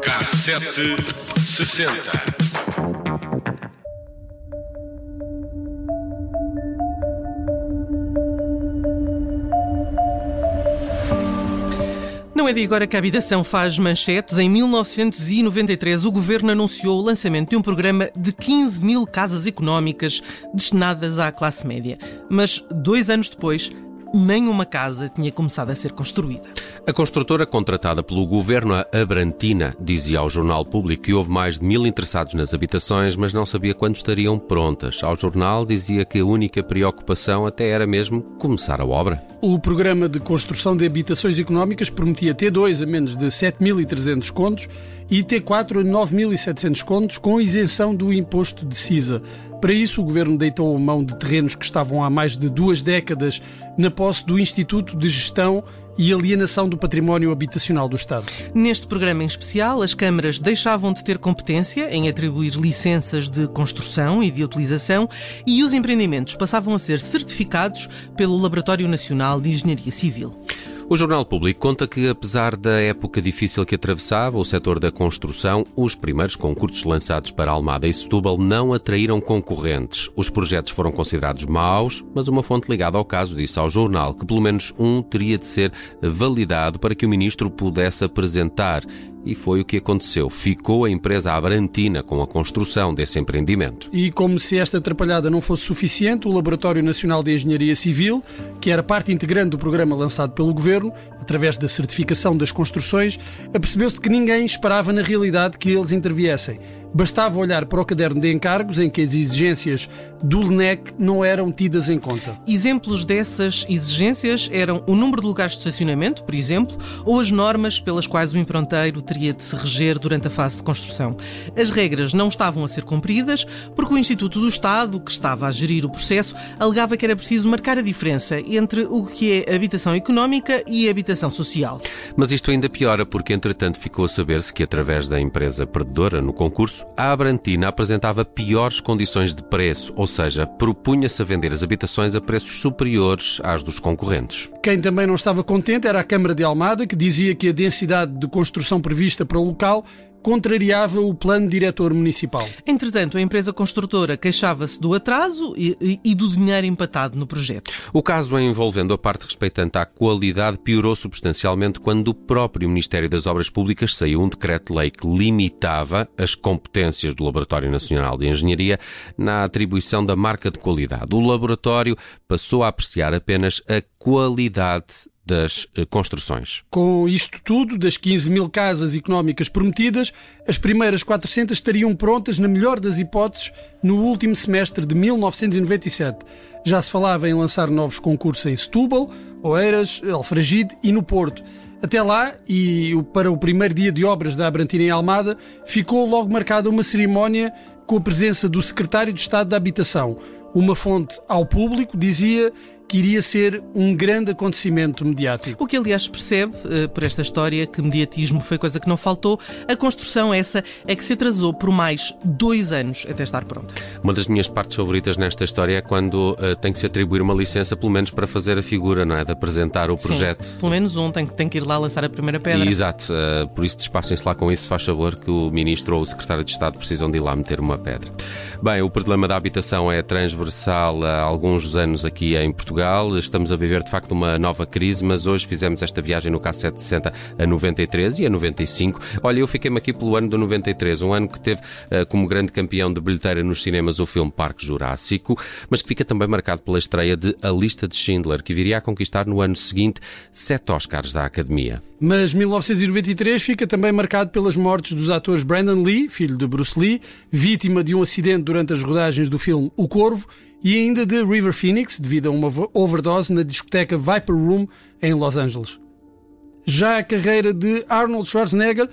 Cassete sessenta. Não é de agora que a habitação faz manchetes. Em 1993, o governo anunciou o lançamento de um programa de 15 mil casas económicas destinadas à classe média. Mas, dois anos depois, nenhuma casa tinha começado a ser construída. A construtora contratada pelo governo, a Abrantina, dizia ao Jornal Público que houve mais de mil interessados nas habitações, mas não sabia quando estariam prontas. Ao jornal dizia que a única preocupação até era mesmo começar a obra. O programa de construção de habitações económicas prometia T2 a menos de 7.300 contos e T4 a 9.700 contos, com isenção do imposto de CISA. Para isso, o governo deitou mão de terrenos que estavam há mais de duas décadas na posse do Instituto de Gestão e Alienação do Património Habitacional do Estado. Neste programa em especial, as câmaras deixavam de ter competência em atribuir licenças de construção e de utilização e os empreendimentos passavam a ser certificados pelo Laboratório Nacional de Engenharia Civil. O Jornal Público conta que, apesar da época difícil que atravessava o setor da construção, os primeiros concursos lançados para Almada e Setúbal não atraíram concorrentes. Os projetos foram considerados maus, mas uma fonte ligada ao caso disse ao jornal que pelo menos um teria de ser validado para que o ministro pudesse apresentar e foi o que aconteceu. Ficou a empresa Abrantina com a construção desse empreendimento. E como se esta atrapalhada não fosse suficiente, o Laboratório Nacional de Engenharia Civil, que era parte integrante do programa lançado pelo Governo, através da certificação das construções, apercebeu-se que ninguém esperava na realidade que eles interviessem. Bastava olhar para o caderno de encargos em que as exigências do LNEC não eram tidas em conta. Exemplos dessas exigências eram o número de lugares de estacionamento, por exemplo, ou as normas pelas quais o impronteiro teria de se reger durante a fase de construção. As regras não estavam a ser cumpridas porque o Instituto do Estado, que estava a gerir o processo, alegava que era preciso marcar a diferença entre o que é habitação económica e habitação social. Mas isto ainda piora porque, entretanto, ficou a saber-se que, através da empresa perdedora no concurso, a Abrantina apresentava piores condições de preço, ou seja, propunha-se a vender as habitações a preços superiores às dos concorrentes. Quem também não estava contente era a Câmara de Almada, que dizia que a densidade de construção prevista para o local contrariava o plano diretor municipal. Entretanto, a empresa construtora queixava-se do atraso e, e, do dinheiro empatado no projeto. O caso envolvendo a parte respeitante à qualidade piorou substancialmente quando o próprio Ministério das Obras Públicas saiu um decreto-lei que limitava as competências do Laboratório Nacional de Engenharia na atribuição da marca de qualidade. O laboratório passou a apreciar apenas a qualidade das eh, construções. Com isto tudo, das 15 mil casas económicas prometidas, as primeiras 400 estariam prontas, na melhor das hipóteses, no último semestre de 1997. Já se falava em lançar novos concursos em Setúbal, Oeiras, Alfragide e no Porto. Até lá, e para o primeiro dia de obras da Abrantina em Almada, ficou logo marcada uma cerimónia com a presença do Secretário de Estado da Habitação. Uma fonte ao público dizia que iria ser um grande acontecimento mediático. O que, aliás, percebe uh, por esta história que mediatismo foi coisa que não faltou. A construção, essa, é que se atrasou por mais dois anos até estar pronta. Uma das minhas partes favoritas nesta história é quando uh, tem que se atribuir uma licença, pelo menos para fazer a figura, não é? De apresentar o projeto. Sim, pelo menos um, tem que, tem que ir lá lançar a primeira pedra. E, exato, uh, por isso despassem-se lá com isso, faz favor, que o Ministro ou o Secretário de Estado precisam de ir lá meter uma pedra. Bem, o problema da habitação é transversal há alguns anos aqui em Portugal. Portugal. Estamos a viver de facto uma nova crise, mas hoje fizemos esta viagem no K760 a 93 e a 95. Olha, eu fiquei-me aqui pelo ano de 93, um ano que teve uh, como grande campeão de bilheteira nos cinemas o filme Parque Jurássico, mas que fica também marcado pela estreia de A Lista de Schindler, que viria a conquistar no ano seguinte sete Oscars da Academia. Mas 1993 fica também marcado pelas mortes dos atores Brandon Lee, filho de Bruce Lee, vítima de um acidente durante as rodagens do filme O Corvo, e ainda de River Phoenix, devido a uma overdose na discoteca Viper Room em Los Angeles. Já a carreira de Arnold Schwarzenegger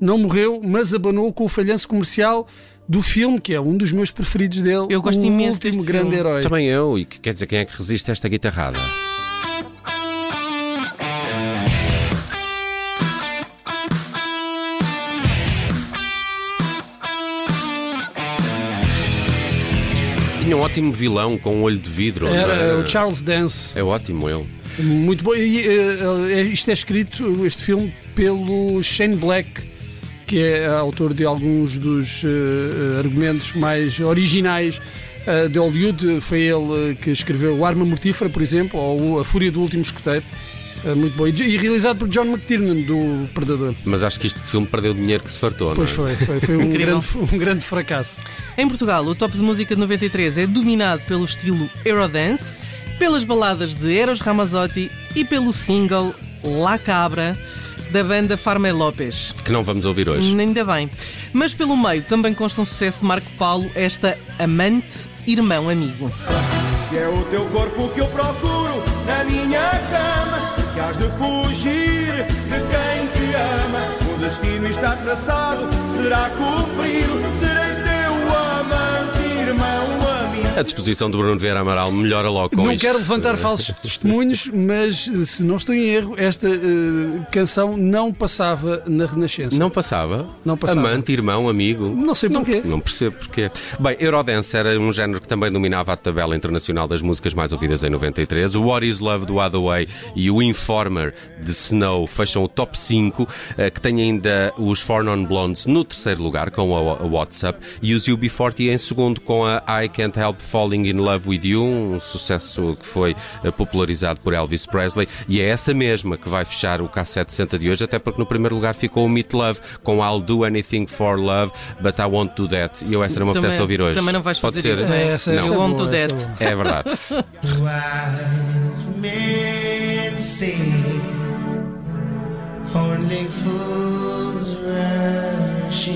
não morreu, mas abanou com o falhanço comercial do filme, que é um dos meus preferidos dele. Eu gosto o imenso último deste grande filme. herói. Também eu, e quer dizer, quem é que resiste a esta guitarrada? Tinha um ótimo vilão com um olho de vidro. Era o Charles Dance. É ótimo ele. Muito bom. E, eh, eh, isto é escrito, este filme, pelo Shane Black, que é autor de alguns dos eh, argumentos mais originais eh, de Hollywood. Foi ele eh, que escreveu O Arma Mortífera, por exemplo, ou A Fúria do Último Escoteiro. Eh, muito bom. E, e realizado por John McTiernan, do Predador. Mas acho que este filme perdeu o dinheiro que se fartou, Pois não é? foi, foi, foi um, grande, um grande fracasso. Em Portugal, o top de música de 93 é dominado pelo estilo Eurodance, pelas baladas de Eros Ramazzotti e pelo single La Cabra da banda Farmei Lopes. Que não vamos ouvir hoje. Ainda bem. Mas pelo meio também consta um sucesso de Marco Paulo, esta Amante, Irmão, Amigo. Que é o teu corpo que eu procuro na minha cama. Que has de fugir de quem te ama. O destino está traçado, será cumprido. Serei A disposição do Bruno Vieira Amaral melhora logo com não isto. quero levantar falsos testemunhos, mas eh, se não estou em erro, esta eh, canção não passava na Renascença. Não passava? Não passava. Amante, irmão, amigo. Não sei porquê. Não percebo porquê. Bem, Eurodance era um género que também dominava a tabela internacional das músicas mais ouvidas em 93. O What Is Love do Hathaway e o Informer de Snow fecham o top 5, eh, que tem ainda os Four Non Blondes no terceiro lugar com a, a WhatsApp e os UB40 em segundo com a I Can't Help Falling in Love with You, um sucesso que foi eh, popularizado por Elvis Presley e é essa mesma que vai fechar o K760 de hoje, até porque no primeiro lugar ficou o Meat Love com I'll Do Anything for Love, but I Won't Do That. E eu essa não me apetece ouvir hoje. também não vais Pode fazer ser? isso, não é? Essa- Eu essa é won't boa, do that. é. É verdade. Only fools rush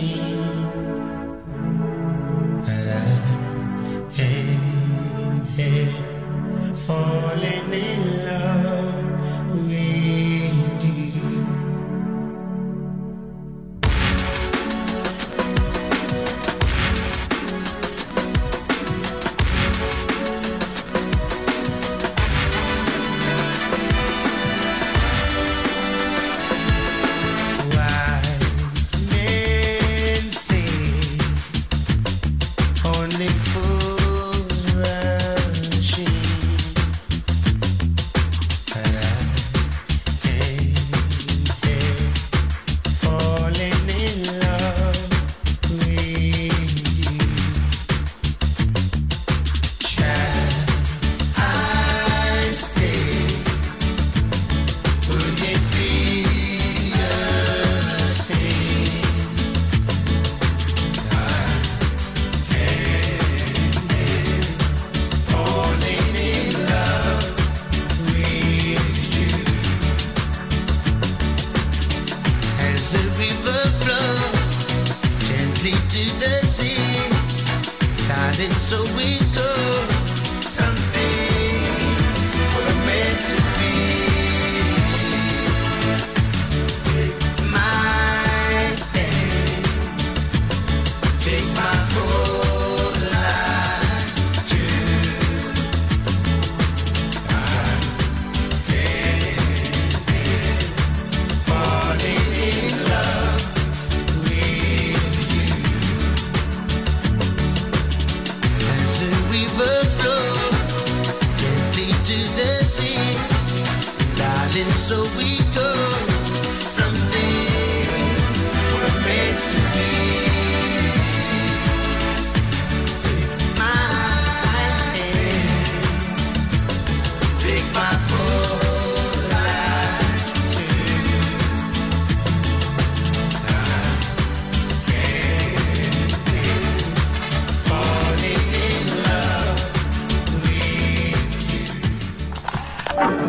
only fools